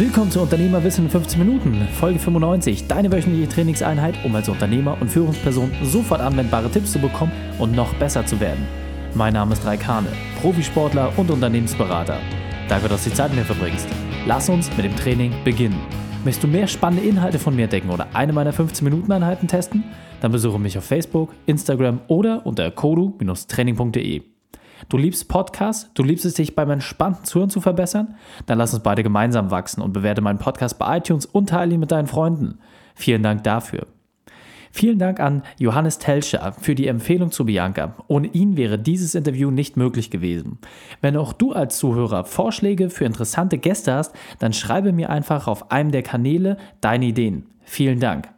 Willkommen zu Unternehmerwissen in 15 Minuten, Folge 95, deine wöchentliche Trainingseinheit, um als Unternehmer und Führungsperson sofort anwendbare Tipps zu bekommen und noch besser zu werden. Mein Name ist Raikane, Profisportler und Unternehmensberater. Danke, dass du die Zeit mit mir verbringst. Lass uns mit dem Training beginnen. Möchtest du mehr spannende Inhalte von mir entdecken oder eine meiner 15-Minuten-Einheiten testen? Dann besuche mich auf Facebook, Instagram oder unter kodu-training.de. Du liebst Podcasts, du liebst es, dich beim entspannten Zuhören zu verbessern? Dann lass uns beide gemeinsam wachsen und bewerte meinen Podcast bei iTunes und teile ihn mit deinen Freunden. Vielen Dank dafür. Vielen Dank an Johannes Telscher für die Empfehlung zu Bianca. Ohne ihn wäre dieses Interview nicht möglich gewesen. Wenn auch du als Zuhörer Vorschläge für interessante Gäste hast, dann schreibe mir einfach auf einem der Kanäle deine Ideen. Vielen Dank.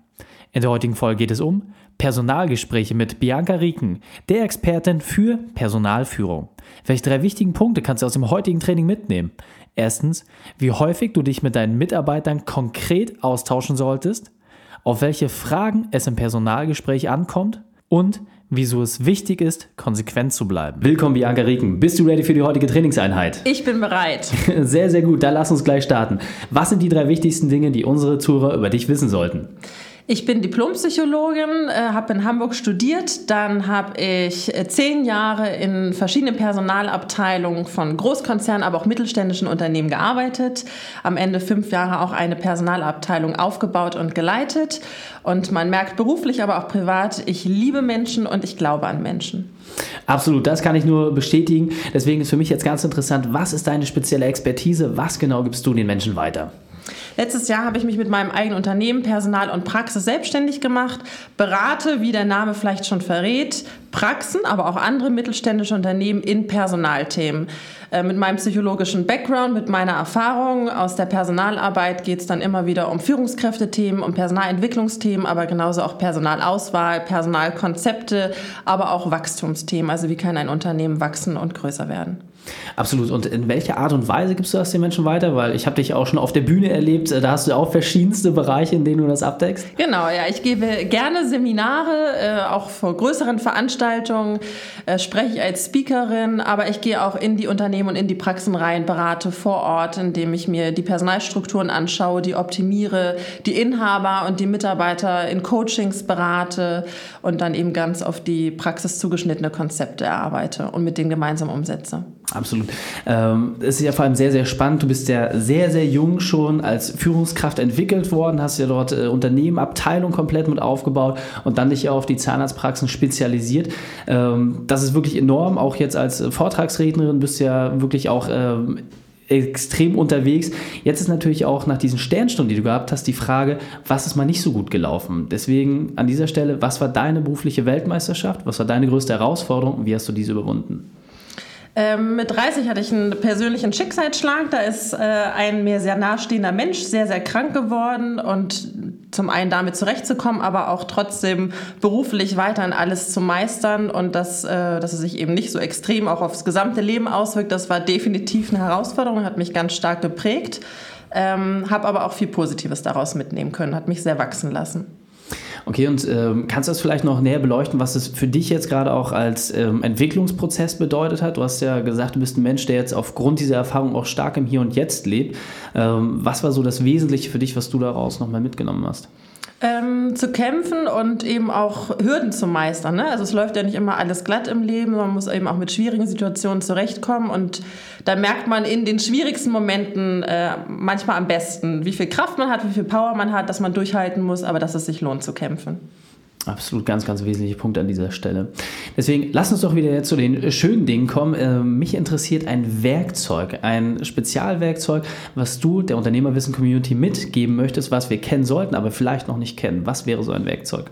In der heutigen Folge geht es um Personalgespräche mit Bianca Rieken, der Expertin für Personalführung. Welche drei wichtigen Punkte kannst du aus dem heutigen Training mitnehmen? Erstens, wie häufig du dich mit deinen Mitarbeitern konkret austauschen solltest, auf welche Fragen es im Personalgespräch ankommt und wieso es wichtig ist, konsequent zu bleiben. Willkommen, Bianca Rieken. Bist du ready für die heutige Trainingseinheit? Ich bin bereit. Sehr, sehr gut. Dann lass uns gleich starten. Was sind die drei wichtigsten Dinge, die unsere Zuhörer über dich wissen sollten? Ich bin Diplompsychologin, äh, habe in Hamburg studiert. Dann habe ich äh, zehn Jahre in verschiedenen Personalabteilungen von Großkonzernen, aber auch mittelständischen Unternehmen gearbeitet. Am Ende fünf Jahre auch eine Personalabteilung aufgebaut und geleitet. Und man merkt beruflich, aber auch privat, ich liebe Menschen und ich glaube an Menschen. Absolut, das kann ich nur bestätigen. Deswegen ist für mich jetzt ganz interessant, was ist deine spezielle Expertise? Was genau gibst du den Menschen weiter? Letztes Jahr habe ich mich mit meinem eigenen Unternehmen Personal und Praxis selbstständig gemacht, berate, wie der Name vielleicht schon verrät, Praxen, aber auch andere mittelständische Unternehmen in Personalthemen. Äh, mit meinem psychologischen Background, mit meiner Erfahrung aus der Personalarbeit geht es dann immer wieder um Führungskräftethemen, um Personalentwicklungsthemen, aber genauso auch Personalauswahl, Personalkonzepte, aber auch Wachstumsthemen. Also wie kann ein Unternehmen wachsen und größer werden? Absolut. Und in welcher Art und Weise gibst du das den Menschen weiter? Weil ich habe dich auch schon auf der Bühne erlebt. Da hast du auch verschiedenste Bereiche, in denen du das abdeckst. Genau, ja. Ich gebe gerne Seminare, äh, auch vor größeren Veranstaltungen, äh, spreche ich als Speakerin, aber ich gehe auch in die Unternehmen und in die Praxen rein, berate vor Ort, indem ich mir die Personalstrukturen anschaue, die optimiere, die Inhaber und die Mitarbeiter in Coachings berate und dann eben ganz auf die Praxis zugeschnittene Konzepte erarbeite und mit denen gemeinsam umsetze. Absolut. Ähm, es ist ja vor allem sehr, sehr spannend. Du bist ja sehr, sehr jung schon als Führungskraft entwickelt worden, hast ja dort äh, Unternehmen, Abteilung komplett mit aufgebaut und dann dich ja auf die Zahnarztpraxen spezialisiert. Ähm, das ist wirklich enorm. Auch jetzt als Vortragsrednerin bist du ja wirklich auch ähm, extrem unterwegs. Jetzt ist natürlich auch nach diesen Sternstunden, die du gehabt hast, die Frage, was ist mal nicht so gut gelaufen? Deswegen an dieser Stelle, was war deine berufliche Weltmeisterschaft? Was war deine größte Herausforderung und wie hast du diese überwunden? Ähm, mit 30 hatte ich einen persönlichen Schicksalsschlag. Da ist äh, ein mir sehr nahestehender Mensch sehr, sehr krank geworden und zum einen damit zurechtzukommen, aber auch trotzdem beruflich weiterhin alles zu meistern und dass, äh, dass es sich eben nicht so extrem auch aufs gesamte Leben auswirkt, das war definitiv eine Herausforderung, hat mich ganz stark geprägt, ähm, habe aber auch viel Positives daraus mitnehmen können, hat mich sehr wachsen lassen. Okay, und ähm, kannst du das vielleicht noch näher beleuchten, was es für dich jetzt gerade auch als ähm, Entwicklungsprozess bedeutet hat? Du hast ja gesagt, du bist ein Mensch, der jetzt aufgrund dieser Erfahrung auch stark im Hier und Jetzt lebt. Ähm, was war so das Wesentliche für dich, was du daraus nochmal mitgenommen hast? Ähm, zu kämpfen und eben auch Hürden zu meistern. Ne? Also es läuft ja nicht immer alles glatt im Leben, man muss eben auch mit schwierigen Situationen zurechtkommen und da merkt man in den schwierigsten Momenten äh, manchmal am besten, wie viel Kraft man hat, wie viel Power man hat, dass man durchhalten muss, aber dass es sich lohnt zu kämpfen. Absolut, ganz, ganz wesentlicher Punkt an dieser Stelle. Deswegen lass uns doch wieder zu den schönen Dingen kommen. Äh, mich interessiert ein Werkzeug, ein Spezialwerkzeug, was du der Unternehmerwissen-Community mitgeben möchtest, was wir kennen sollten, aber vielleicht noch nicht kennen. Was wäre so ein Werkzeug?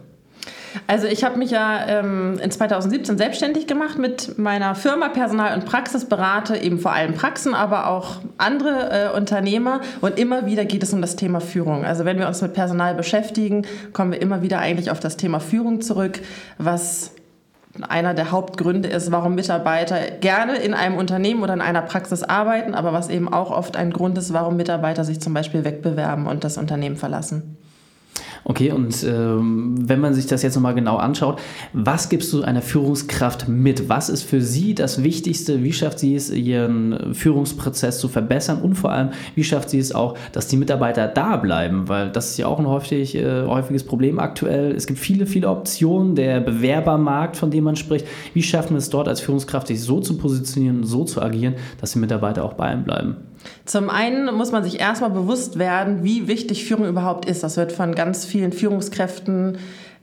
Also ich habe mich ja ähm, in 2017 selbstständig gemacht mit meiner Firma Personal und Praxis, berate eben vor allem Praxen, aber auch andere äh, Unternehmer und immer wieder geht es um das Thema Führung. Also wenn wir uns mit Personal beschäftigen, kommen wir immer wieder eigentlich auf das Thema Führung zurück, was einer der Hauptgründe ist, warum Mitarbeiter gerne in einem Unternehmen oder in einer Praxis arbeiten, aber was eben auch oft ein Grund ist, warum Mitarbeiter sich zum Beispiel wegbewerben und das Unternehmen verlassen. Okay, und ähm, wenn man sich das jetzt nochmal genau anschaut, was gibst du einer Führungskraft mit? Was ist für sie das Wichtigste? Wie schafft sie es, ihren Führungsprozess zu verbessern? Und vor allem, wie schafft sie es auch, dass die Mitarbeiter da bleiben? Weil das ist ja auch ein häufig, äh, häufiges Problem aktuell. Es gibt viele, viele Optionen. Der Bewerbermarkt, von dem man spricht. Wie schafft man es dort als Führungskraft, sich so zu positionieren, so zu agieren, dass die Mitarbeiter auch bei einem bleiben? Zum einen muss man sich erstmal bewusst werden, wie wichtig Führung überhaupt ist. Das wird von ganz vielen Führungskräften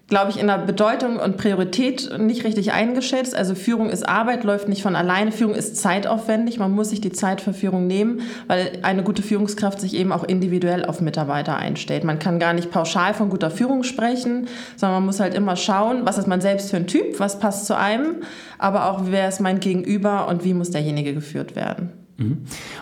glaube ich, in der Bedeutung und Priorität nicht richtig eingeschätzt. Also Führung ist Arbeit, läuft nicht von alleine. Führung ist zeitaufwendig. Man muss sich die Zeit für Führung nehmen, weil eine gute Führungskraft sich eben auch individuell auf Mitarbeiter einstellt. Man kann gar nicht pauschal von guter Führung sprechen, sondern man muss halt immer schauen, was ist man selbst für ein Typ, was passt zu einem, aber auch wer ist mein Gegenüber und wie muss derjenige geführt werden. Mhm.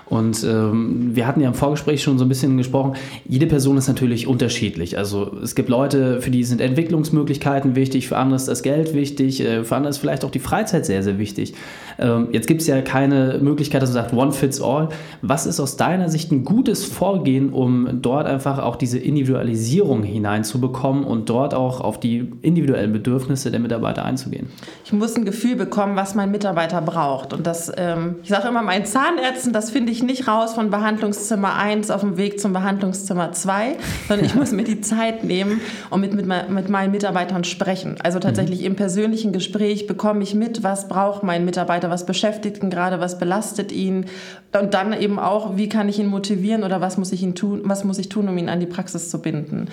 Und ähm, wir hatten ja im Vorgespräch schon so ein bisschen gesprochen, jede Person ist natürlich unterschiedlich. Also es gibt Leute, für die sind Entwicklungsmöglichkeiten wichtig, für andere ist das Geld wichtig, äh, für andere ist vielleicht auch die Freizeit sehr, sehr wichtig. Ähm, jetzt gibt es ja keine Möglichkeit, dass man sagt, one fits all. Was ist aus deiner Sicht ein gutes Vorgehen, um dort einfach auch diese Individualisierung hineinzubekommen und dort auch auf die individuellen Bedürfnisse der Mitarbeiter einzugehen? Ich muss ein Gefühl bekommen, was mein Mitarbeiter braucht. Und das, ähm, ich sage immer, mein Zahnarzt Zahnärzten, das finde ich nicht raus von Behandlungszimmer 1 auf dem Weg zum Behandlungszimmer 2, sondern ich muss mir die Zeit nehmen und mit, mit, mit meinen Mitarbeitern sprechen. Also tatsächlich mhm. im persönlichen Gespräch bekomme ich mit, was braucht mein Mitarbeiter, was beschäftigt ihn gerade, was belastet ihn und dann eben auch, wie kann ich ihn motivieren oder was muss ich, ihn tun, was muss ich tun, um ihn an die Praxis zu binden.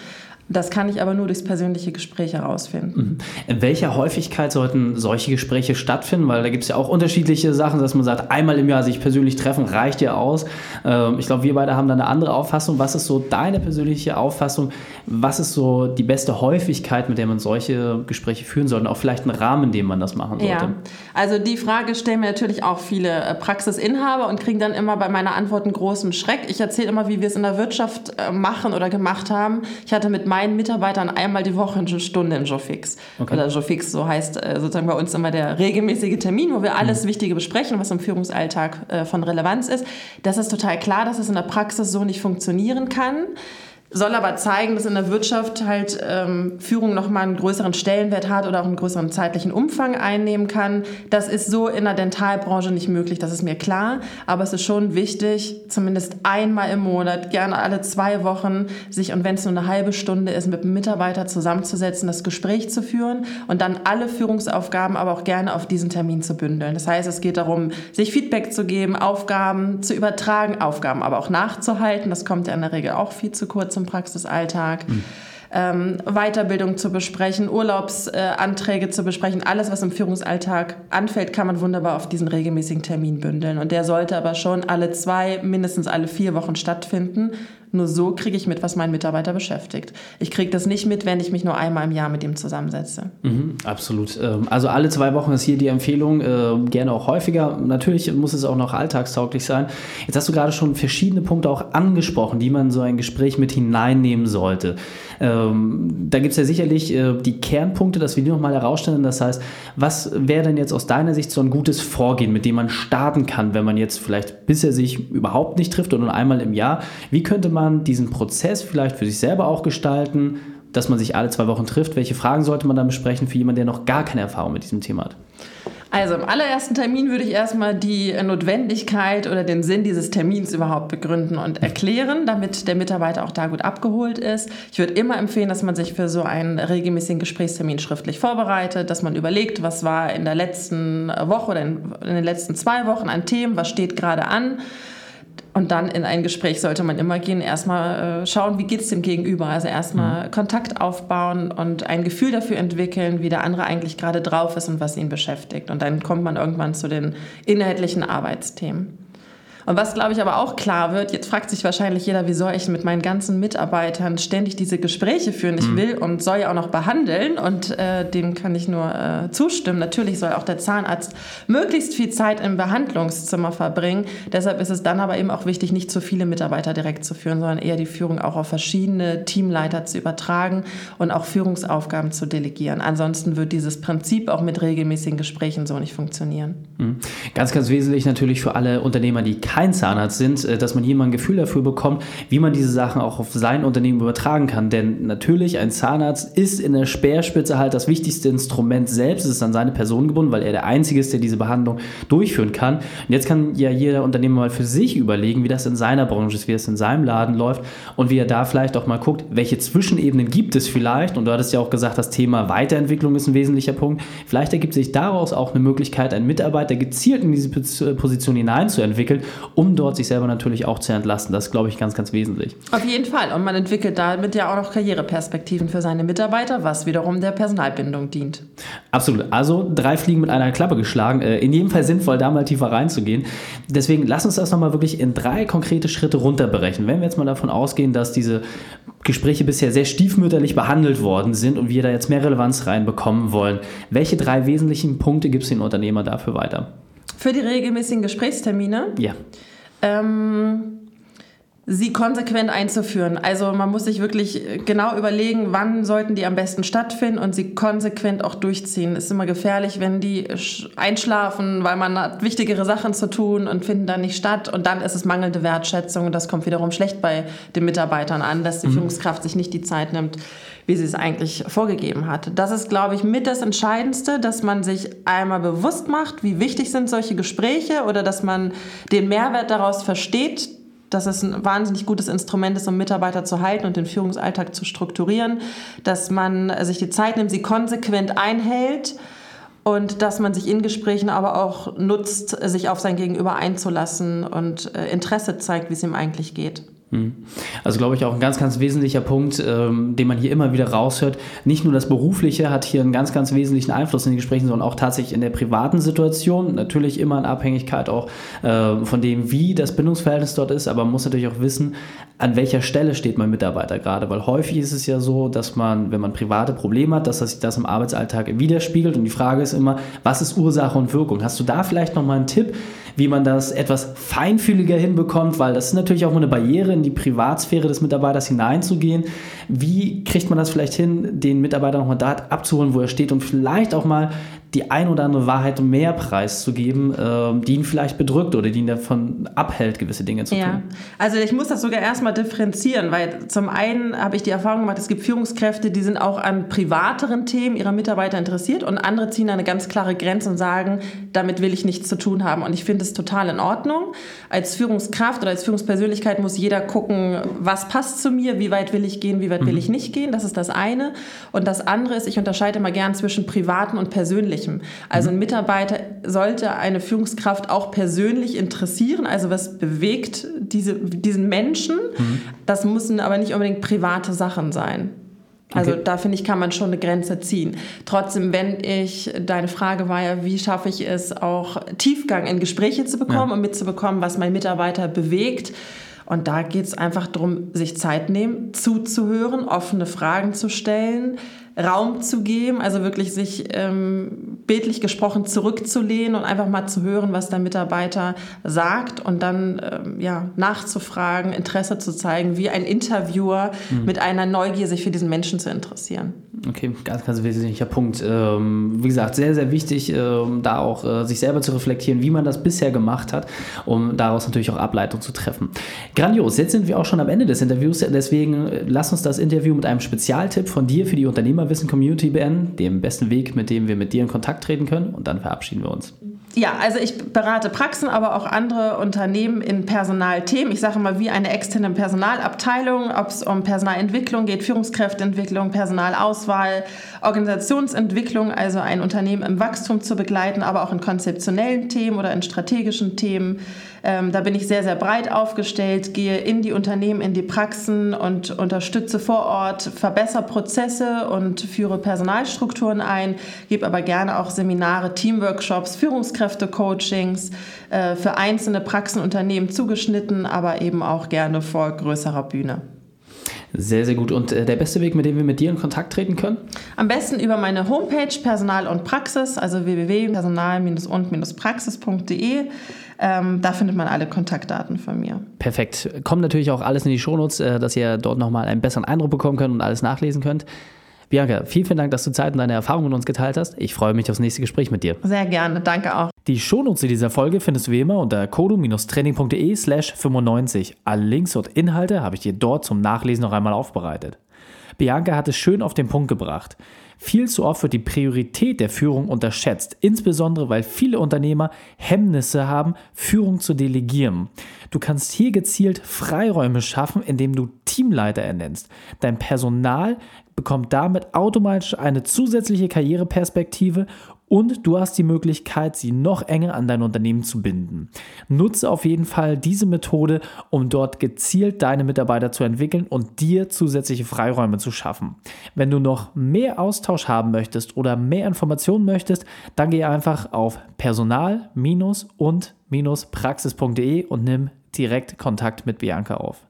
Das kann ich aber nur durchs persönliche Gespräch herausfinden. Mhm. In welcher Häufigkeit sollten solche Gespräche stattfinden? Weil da gibt es ja auch unterschiedliche Sachen, dass man sagt, einmal im Jahr sich persönlich treffen, reicht ja aus. Ähm, ich glaube, wir beide haben da eine andere Auffassung. Was ist so deine persönliche Auffassung? Was ist so die beste Häufigkeit, mit der man solche Gespräche führen sollte? Und auch vielleicht einen Rahmen, in dem man das machen sollte? Ja, also die Frage stellen mir natürlich auch viele äh, Praxisinhaber und kriegen dann immer bei meiner Antwort einen großen Schreck. Ich erzähle immer, wie wir es in der Wirtschaft äh, machen oder gemacht haben. Ich hatte mit meinen Mitarbeitern einmal die Woche eine Stunde in Jofix. Okay. Oder Jofix, so heißt äh, sozusagen bei uns immer der regelmäßige Termin, wo wir alles mhm. Wichtige besprechen, was im Führungsalltag äh, von Relevanz ist. Das ist total klar, dass es in der Praxis so nicht funktionieren kann soll aber zeigen, dass in der Wirtschaft halt ähm, Führung nochmal einen größeren Stellenwert hat oder auch einen größeren zeitlichen Umfang einnehmen kann. Das ist so in der Dentalbranche nicht möglich, das ist mir klar. Aber es ist schon wichtig, zumindest einmal im Monat, gerne alle zwei Wochen, sich, und wenn es nur eine halbe Stunde ist, mit einem Mitarbeiter zusammenzusetzen, das Gespräch zu führen und dann alle Führungsaufgaben aber auch gerne auf diesen Termin zu bündeln. Das heißt, es geht darum, sich Feedback zu geben, Aufgaben zu übertragen, Aufgaben aber auch nachzuhalten. Das kommt ja in der Regel auch viel zu kurz im Praxisalltag. Mhm. Ähm, Weiterbildung zu besprechen, Urlaubsanträge äh, zu besprechen. Alles, was im Führungsalltag anfällt, kann man wunderbar auf diesen regelmäßigen Termin bündeln. Und der sollte aber schon alle zwei, mindestens alle vier Wochen stattfinden, nur so kriege ich mit, was mein Mitarbeiter beschäftigt. Ich kriege das nicht mit, wenn ich mich nur einmal im Jahr mit ihm zusammensetze. Mhm, absolut. Ähm, also alle zwei Wochen ist hier die Empfehlung, äh, gerne auch häufiger. Natürlich muss es auch noch alltagstauglich sein. Jetzt hast du gerade schon verschiedene Punkte auch angesprochen, die man in so ein Gespräch mit hineinnehmen sollte. Ähm, da gibt es ja sicherlich äh, die Kernpunkte, dass wir die nochmal herausstellen. Das heißt, was wäre denn jetzt aus deiner Sicht so ein gutes Vorgehen, mit dem man starten kann, wenn man jetzt vielleicht bisher sich überhaupt nicht trifft oder nur einmal im Jahr? Wie könnte man man diesen Prozess vielleicht für sich selber auch gestalten, dass man sich alle zwei Wochen trifft? Welche Fragen sollte man dann besprechen für jemanden, der noch gar keine Erfahrung mit diesem Thema hat? Also im allerersten Termin würde ich erstmal die Notwendigkeit oder den Sinn dieses Termins überhaupt begründen und erklären, damit der Mitarbeiter auch da gut abgeholt ist. Ich würde immer empfehlen, dass man sich für so einen regelmäßigen Gesprächstermin schriftlich vorbereitet, dass man überlegt, was war in der letzten Woche oder in, in den letzten zwei Wochen an Themen, was steht gerade an und dann in ein Gespräch sollte man immer gehen, erstmal äh, schauen, wie geht es dem Gegenüber. Also erstmal mhm. Kontakt aufbauen und ein Gefühl dafür entwickeln, wie der andere eigentlich gerade drauf ist und was ihn beschäftigt. Und dann kommt man irgendwann zu den inhaltlichen Arbeitsthemen. Und was, glaube ich, aber auch klar wird, jetzt fragt sich wahrscheinlich jeder, wie soll ich mit meinen ganzen Mitarbeitern ständig diese Gespräche führen? Ich mhm. will und soll ja auch noch behandeln und äh, dem kann ich nur äh, zustimmen. Natürlich soll auch der Zahnarzt möglichst viel Zeit im Behandlungszimmer verbringen. Deshalb ist es dann aber eben auch wichtig, nicht zu viele Mitarbeiter direkt zu führen, sondern eher die Führung auch auf verschiedene Teamleiter zu übertragen und auch Führungsaufgaben zu delegieren. Ansonsten wird dieses Prinzip auch mit regelmäßigen Gesprächen so nicht funktionieren. Mhm. Ganz, ganz wesentlich natürlich für alle Unternehmer, die kein Zahnarzt sind, äh, dass man hier mal ein Gefühl dafür bekommt, wie man diese Sachen auch auf sein Unternehmen übertragen kann. Denn natürlich, ein Zahnarzt ist in der Speerspitze halt das wichtigste Instrument selbst. Es ist an seine Person gebunden, weil er der Einzige ist, der diese Behandlung durchführen kann. Und jetzt kann ja jeder Unternehmer mal für sich überlegen, wie das in seiner Branche ist, wie es in seinem Laden läuft und wie er da vielleicht auch mal guckt, welche Zwischenebenen gibt es vielleicht. Und du hattest ja auch gesagt, das Thema Weiterentwicklung ist ein wesentlicher Punkt. Vielleicht ergibt sich daraus auch eine Möglichkeit, einen Mitarbeiter gezielt in diese Position hineinzuentwickeln, um dort sich selber natürlich auch zu entlasten. Das ist, glaube ich, ganz, ganz wesentlich. Auf jeden Fall. Und man entwickelt damit ja auch noch Karriereperspektiven für seine Mitarbeiter, was wiederum der Personalbindung dient. Absolut. Also drei Fliegen mit einer Klappe geschlagen. Äh, in jedem Fall sinnvoll, da mal tiefer reinzugehen. Deswegen lass uns das nochmal wirklich in drei konkrete Schritte runterbrechen. Wenn wir jetzt mal davon ausgehen, dass diese Gespräche bisher sehr stiefmütterlich behandelt worden sind und wir da jetzt mehr Relevanz reinbekommen wollen, welche drei wesentlichen Punkte gibt es den Unternehmer dafür weiter? Für die regelmäßigen Gesprächstermine? Ja. Ähm, sie konsequent einzuführen. Also man muss sich wirklich genau überlegen, wann sollten die am besten stattfinden und sie konsequent auch durchziehen. Ist immer gefährlich, wenn die einschlafen, weil man hat wichtigere Sachen zu tun und finden dann nicht statt und dann ist es mangelnde Wertschätzung und das kommt wiederum schlecht bei den Mitarbeitern an, dass die mhm. Führungskraft sich nicht die Zeit nimmt, wie sie es eigentlich vorgegeben hat. Das ist, glaube ich, mit das Entscheidendste, dass man sich einmal bewusst macht, wie wichtig sind solche Gespräche oder dass man den Mehrwert daraus versteht, dass es ein wahnsinnig gutes Instrument ist, um Mitarbeiter zu halten und den Führungsalltag zu strukturieren, dass man sich die Zeit nimmt, sie konsequent einhält und dass man sich in Gesprächen aber auch nutzt, sich auf sein Gegenüber einzulassen und äh, Interesse zeigt, wie es ihm eigentlich geht. Hm. Also glaube ich auch ein ganz, ganz wesentlicher Punkt, ähm, den man hier immer wieder raushört. Nicht nur das Berufliche hat hier einen ganz, ganz wesentlichen Einfluss in den Gesprächen, sondern auch tatsächlich in der privaten Situation. Natürlich immer in Abhängigkeit auch äh, von dem, wie das Bindungsverhältnis dort ist, aber man muss natürlich auch wissen, an welcher Stelle steht mein Mitarbeiter gerade, weil häufig ist es ja so, dass man, wenn man private Probleme hat, dass sich das im Arbeitsalltag widerspiegelt und die Frage ist immer, was ist Ursache und Wirkung? Hast du da vielleicht nochmal einen Tipp, wie man das etwas feinfühliger hinbekommt, weil das ist natürlich auch eine Barriere in die Privatsphäre des Mitarbeiters hineinzugehen. Wie kriegt man das vielleicht hin, den Mitarbeiter nochmal da abzuholen, wo er steht und vielleicht auch mal die ein oder andere Wahrheit mehr preiszugeben, äh, die ihn vielleicht bedrückt oder die ihn davon abhält, gewisse Dinge zu ja. tun. Also ich muss das sogar erstmal differenzieren, weil zum einen habe ich die Erfahrung gemacht, es gibt Führungskräfte, die sind auch an privateren Themen ihrer Mitarbeiter interessiert und andere ziehen eine ganz klare Grenze und sagen, damit will ich nichts zu tun haben. Und ich finde es total in Ordnung. Als Führungskraft oder als Führungspersönlichkeit muss jeder gucken, was passt zu mir, wie weit will ich gehen, wie weit mhm. will ich nicht gehen. Das ist das eine. Und das andere ist, ich unterscheide immer gern zwischen privaten und persönlichen. Persönlichem. Also ein Mitarbeiter sollte eine Führungskraft auch persönlich interessieren, also was bewegt diese, diesen Menschen. Mhm. Das müssen aber nicht unbedingt private Sachen sein. Also okay. da finde ich, kann man schon eine Grenze ziehen. Trotzdem, wenn ich, deine Frage war ja, wie schaffe ich es auch Tiefgang in Gespräche zu bekommen ja. und mitzubekommen, was mein Mitarbeiter bewegt. Und da geht es einfach darum, sich Zeit nehmen, zuzuhören, offene Fragen zu stellen, Raum zu geben, also wirklich sich ähm, bildlich gesprochen zurückzulehnen und einfach mal zu hören, was der Mitarbeiter sagt und dann ähm, ja, nachzufragen, Interesse zu zeigen, wie ein Interviewer mhm. mit einer Neugier sich für diesen Menschen zu interessieren. Okay, ganz, ganz wesentlicher Punkt. Ähm, wie gesagt, sehr, sehr wichtig, ähm, da auch äh, sich selber zu reflektieren, wie man das bisher gemacht hat, um daraus natürlich auch Ableitung zu treffen. Grandios, jetzt sind wir auch schon am Ende des Interviews, deswegen äh, lass uns das Interview mit einem Spezialtipp von dir für die Unternehmer Unternehmerwissen-Community beenden, dem besten Weg, mit dem wir mit dir in Kontakt treten können. Und dann verabschieden wir uns. Ja, also ich berate Praxen, aber auch andere Unternehmen in Personalthemen. Ich sage mal, wie eine externe Personalabteilung, ob es um Personalentwicklung geht, Führungskräfteentwicklung, Personalauswahl, Organisationsentwicklung, also ein Unternehmen im Wachstum zu begleiten, aber auch in konzeptionellen Themen oder in strategischen Themen. Ähm, da bin ich sehr, sehr breit aufgestellt, gehe in die Unternehmen, in die Praxen und unterstütze vor Ort, verbessere Prozesse und führe Personalstrukturen ein, gebe aber gerne auch Seminare, Teamworkshops, Führungskräfte-Coachings äh, für einzelne Praxenunternehmen zugeschnitten, aber eben auch gerne vor größerer Bühne. Sehr, sehr gut. Und äh, der beste Weg, mit dem wir mit dir in Kontakt treten können? Am besten über meine Homepage Personal und Praxis, also www.personal-und-praxis.de. Ähm, da findet man alle Kontaktdaten von mir. Perfekt. Kommt natürlich auch alles in die Shownotes, äh, dass ihr dort nochmal einen besseren Eindruck bekommen könnt und alles nachlesen könnt. Bianca, vielen, vielen Dank, dass du Zeit und deine Erfahrungen mit uns geteilt hast. Ich freue mich aufs nächste Gespräch mit dir. Sehr gerne. Danke auch. Die Shownotes dieser Folge findest du wie immer unter kodu-training.de slash 95. Alle Links und Inhalte habe ich dir dort zum Nachlesen noch einmal aufbereitet. Bianca hat es schön auf den Punkt gebracht. Viel zu oft wird die Priorität der Führung unterschätzt, insbesondere weil viele Unternehmer Hemmnisse haben, Führung zu delegieren. Du kannst hier gezielt Freiräume schaffen, indem du Teamleiter ernennst. Dein Personal bekommt damit automatisch eine zusätzliche Karriereperspektive und du hast die Möglichkeit, sie noch enger an dein Unternehmen zu binden. Nutze auf jeden Fall diese Methode, um dort gezielt deine Mitarbeiter zu entwickeln und dir zusätzliche Freiräume zu schaffen. Wenn du noch mehr Austausch haben möchtest oder mehr Informationen möchtest, dann geh einfach auf personal-und-praxis.de und nimm direkt Kontakt mit Bianca auf.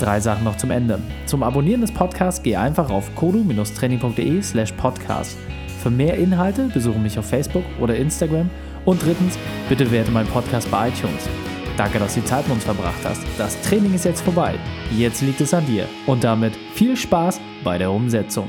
Drei Sachen noch zum Ende. Zum Abonnieren des Podcasts geh einfach auf kodu-training.de slash podcast. Für mehr Inhalte besuche mich auf Facebook oder Instagram. Und drittens, bitte werte meinen Podcast bei iTunes. Danke, dass du die Zeit mit uns verbracht hast. Das Training ist jetzt vorbei. Jetzt liegt es an dir. Und damit viel Spaß bei der Umsetzung.